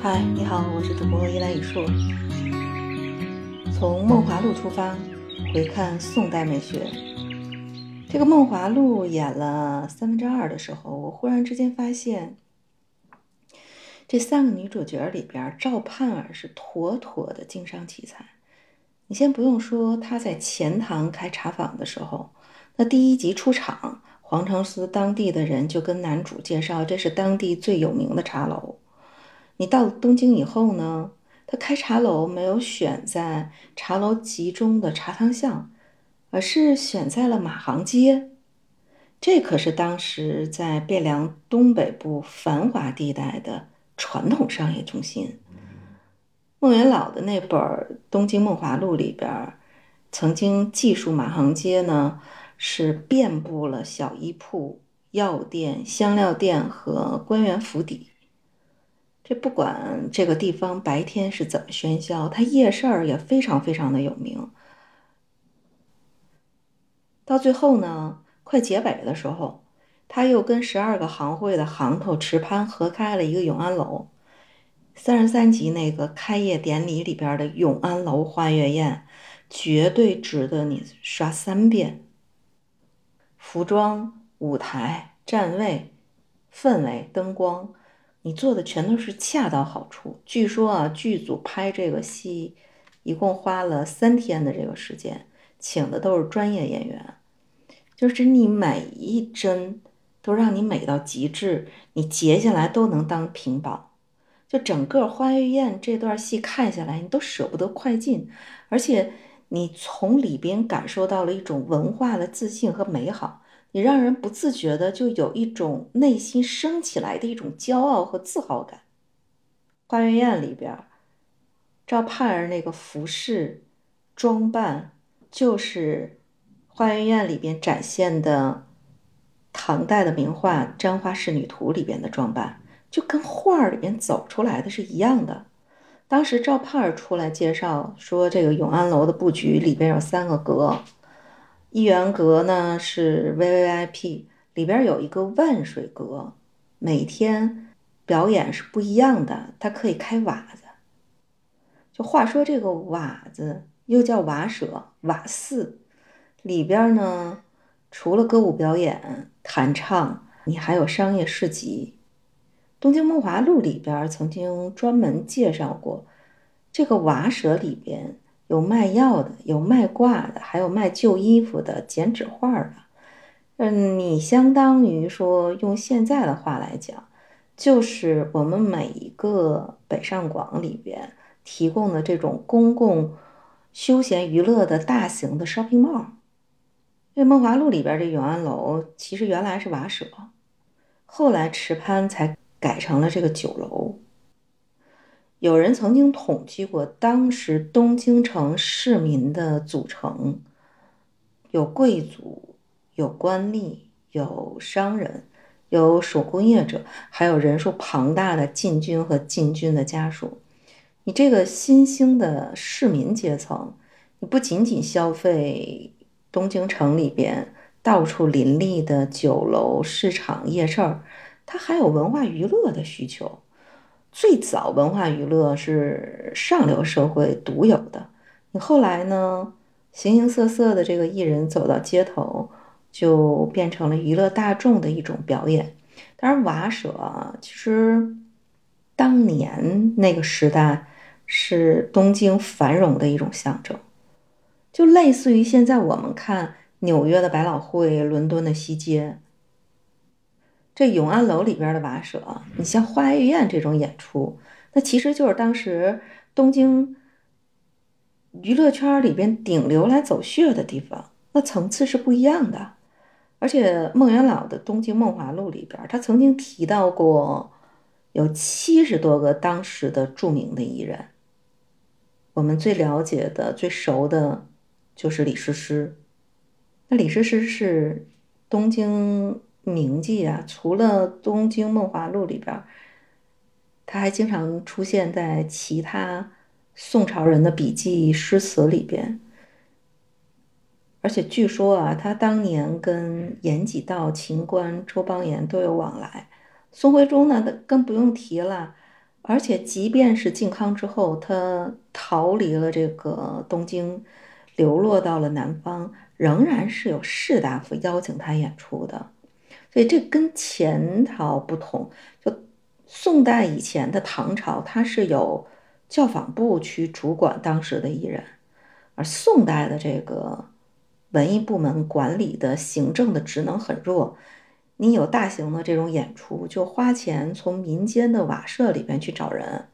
嗨，你好，我是主播依兰雨树。从《梦华录》出发，回看宋代美学。这个《梦华录》演了三分之二的时候，我忽然之间发现，这三个女主角里边，赵盼儿是妥妥的经商奇才。你先不用说她在钱塘开茶坊的时候，那第一集出场，黄承思当地的人就跟男主介绍，这是当地最有名的茶楼。你到了东京以后呢，他开茶楼没有选在茶楼集中的茶汤巷，而是选在了马行街。这可是当时在汴梁东北部繁华地带的传统商业中心。孟元老的那本《东京梦华录》里边，曾经记述马行街呢，是遍布了小衣铺、药店、香料店和官员府邸。这不管这个地方白天是怎么喧嚣，它夜市儿也非常非常的有名。到最后呢，快结尾的时候，他又跟十二个行会的行头池潘合开了一个永安楼。三十三集那个开业典礼里边的永安楼花月宴，绝对值得你刷三遍。服装、舞台、站位、氛围、灯光。你做的全都是恰到好处。据说啊，剧组拍这个戏一共花了三天的这个时间，请的都是专业演员，就是你每一帧都让你美到极致，你截下来都能当屏保。就整个花月宴这段戏看下来，你都舍不得快进，而且你从里边感受到了一种文化的自信和美好。你让人不自觉的就有一种内心升起来的一种骄傲和自豪感。花月宴里边，赵盼儿那个服饰装扮，就是花月宴里边展现的唐代的名画《簪花仕女图》里边的装扮，就跟画儿里边走出来的是一样的。当时赵盼儿出来介绍说，这个永安楼的布局里边有三个阁。一元阁呢是 VVIP，里边有一个万水阁，每天表演是不一样的，它可以开瓦子。就话说这个瓦子又叫瓦舍、瓦寺，里边呢除了歌舞表演、弹唱，你还有商业市集。《东京梦华录》里边曾经专门介绍过这个瓦舍里边。有卖药的，有卖挂的，还有卖旧衣服的、剪纸画的。嗯，你相当于说用现在的话来讲，就是我们每一个北上广里边提供的这种公共休闲娱乐的大型的 shopping mall。这梦华录里边这永安楼其实原来是瓦舍，后来池潘才改成了这个酒楼。有人曾经统计过，当时东京城市民的组成有贵族、有官吏、有商人、有手工业者，还有人数庞大的禁军和禁军的家属。你这个新兴的市民阶层，你不仅仅消费东京城里边到处林立的酒楼、市场、夜市儿，它还有文化娱乐的需求。最早文化娱乐是上流社会独有的，你后来呢？形形色色的这个艺人走到街头，就变成了娱乐大众的一种表演。当然，瓦舍其实当年那个时代是东京繁荣的一种象征，就类似于现在我们看纽约的百老汇、伦敦的西街。这永安楼里边的瓦舍，你像花月宴这种演出，那其实就是当时东京娱乐圈里边顶流来走穴的地方，那层次是不一样的。而且孟元老的《东京梦华录》里边，他曾经提到过有七十多个当时的著名的艺人，我们最了解的、最熟的，就是李师师。那李师师是东京。铭记啊，除了《东京梦华录》里边，他还经常出现在其他宋朝人的笔记诗词里边。而且据说啊，他当年跟延几道、秦观、周邦彦都有往来。宋徽宗呢，更不用提了，而且即便是靖康之后，他逃离了这个东京，流落到了南方，仍然是有士大夫邀请他演出的。所以这跟前朝不同，就宋代以前的唐朝，它是有教坊部去主管当时的艺人，而宋代的这个文艺部门管理的行政的职能很弱。你有大型的这种演出，就花钱从民间的瓦舍里边去找人，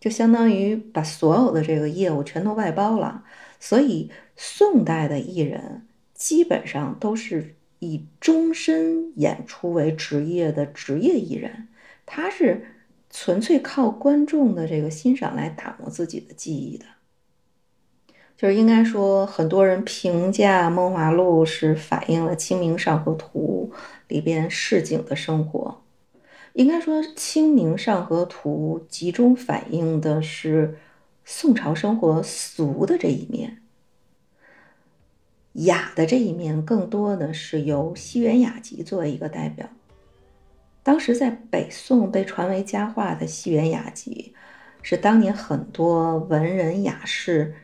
就相当于把所有的这个业务全都外包了。所以宋代的艺人基本上都是以终身演出为职业的职业艺人，他是纯粹靠观众的这个欣赏来打磨自己的技艺的。就是应该说，很多人评价《梦华录》是反映了《清明上河图》里边市井的生活。应该说，《清明上河图》集中反映的是宋朝生活俗的这一面，雅的这一面更多的是由西园雅集作为一个代表。当时在北宋被传为佳话的西园雅集，是当年很多文人雅士。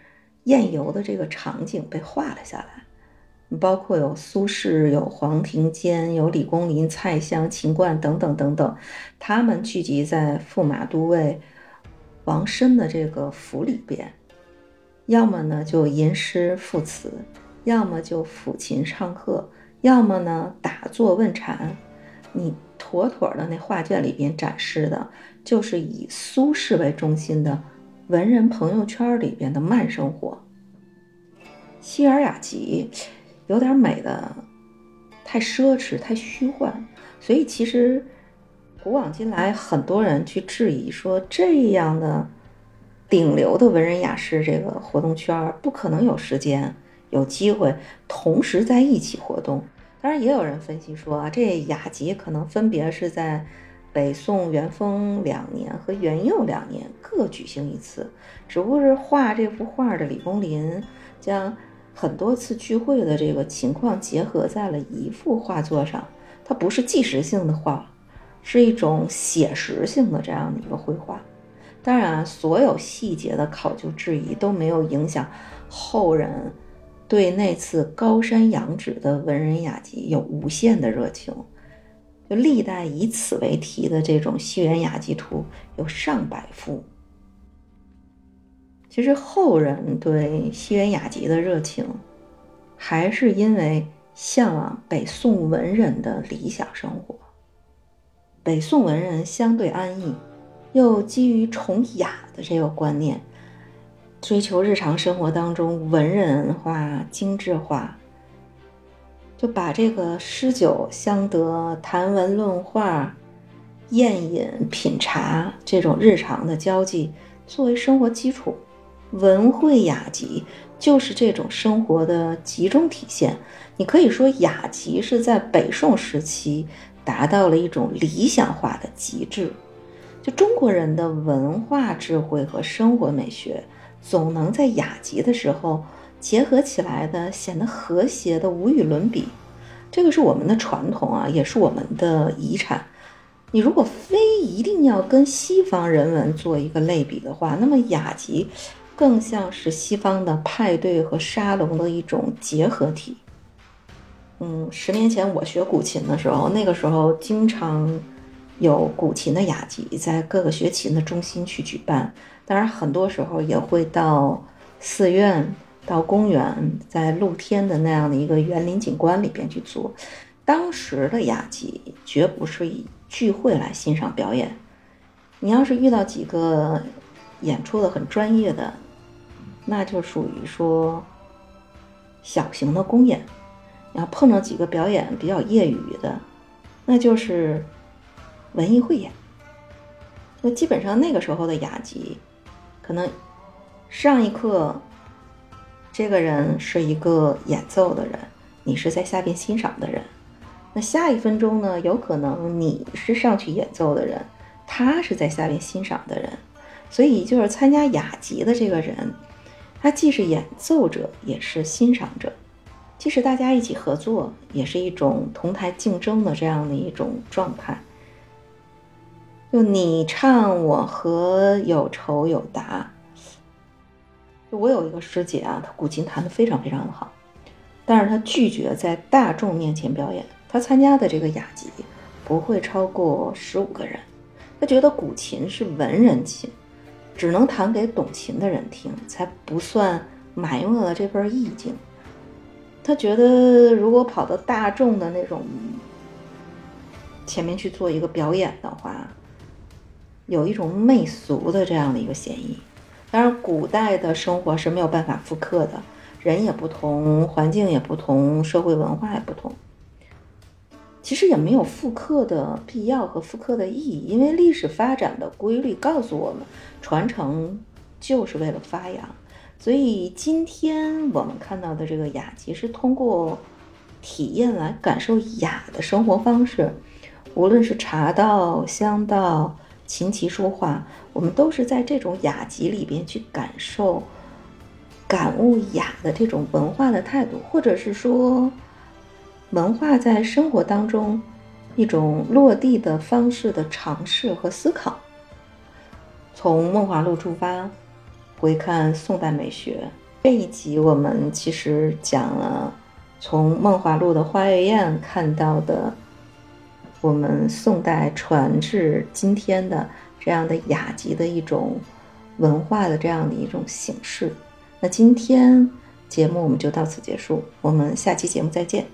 宴游的这个场景被画了下来，包括有苏轼、有黄庭坚、有李公麟、蔡襄、秦观等等等等，他们聚集在驸马都尉王申的这个府里边，要么呢就吟诗赋词，要么就抚琴唱和，要么呢打坐问禅。你妥妥的那画卷里边展示的，就是以苏轼为中心的。文人朋友圈里边的慢生活，《西尔雅集》有点美的太奢侈、太虚幻，所以其实古往今来，很多人去质疑说，这样的顶流的文人雅士这个活动圈不可能有时间、有机会同时在一起活动。当然，也有人分析说啊，这雅集可能分别是在。北宋元丰两年和元佑两年各举行一次，只不过是画这幅画的李公麟将很多次聚会的这个情况结合在了一幅画作上，它不是纪实性的画，是一种写实性的这样的一个绘画。当然，所有细节的考究质疑都没有影响后人对那次高山仰止的文人雅集有无限的热情。就历代以此为题的这种西园雅集图有上百幅。其实后人对西园雅集的热情，还是因为向往北宋文人的理想生活。北宋文人相对安逸，又基于崇雅的这个观念，追求日常生活当中文人化、精致化。就把这个诗酒相得、谈文论画、宴饮品茶这种日常的交际作为生活基础，文会雅集就是这种生活的集中体现。你可以说雅集是在北宋时期达到了一种理想化的极致。就中国人的文化智慧和生活美学，总能在雅集的时候。结合起来的，显得和谐的无与伦比，这个是我们的传统啊，也是我们的遗产。你如果非一定要跟西方人文做一个类比的话，那么雅集更像是西方的派对和沙龙的一种结合体。嗯，十年前我学古琴的时候，那个时候经常有古琴的雅集在各个学琴的中心去举办，当然很多时候也会到寺院。到公园，在露天的那样的一个园林景观里边去做，当时的雅集绝不是以聚会来欣赏表演。你要是遇到几个演出的很专业的，那就属于说小型的公演；你要碰到几个表演比较业余的，那就是文艺汇演。那基本上那个时候的雅集，可能上一课。这个人是一个演奏的人，你是在下边欣赏的人。那下一分钟呢？有可能你是上去演奏的人，他是在下边欣赏的人。所以，就是参加雅集的这个人，他既是演奏者，也是欣赏者。即使大家一起合作，也是一种同台竞争的这样的一种状态。就你唱我和有仇有答。就我有一个师姐啊，她古琴弹得非常非常的好，但是她拒绝在大众面前表演。她参加的这个雅集不会超过十五个人。她觉得古琴是文人琴，只能弹给懂琴的人听，才不算埋没了这份意境。她觉得如果跑到大众的那种前面去做一个表演的话，有一种媚俗的这样的一个嫌疑。当然，古代的生活是没有办法复刻的，人也不同，环境也不同，社会文化也不同。其实也没有复刻的必要和复刻的意义，因为历史发展的规律告诉我们，传承就是为了发扬。所以今天我们看到的这个雅集，是通过体验来感受雅的生活方式，无论是茶道、香道。琴棋书画，我们都是在这种雅集里边去感受、感悟雅的这种文化的态度，或者是说，文化在生活当中一种落地的方式的尝试和思考。从《梦华录》出发，回看宋代美学这一集，我们其实讲了从《梦华录》的花月宴看到的。我们宋代传至今天的这样的雅集的一种文化的这样的一种形式，那今天节目我们就到此结束，我们下期节目再见。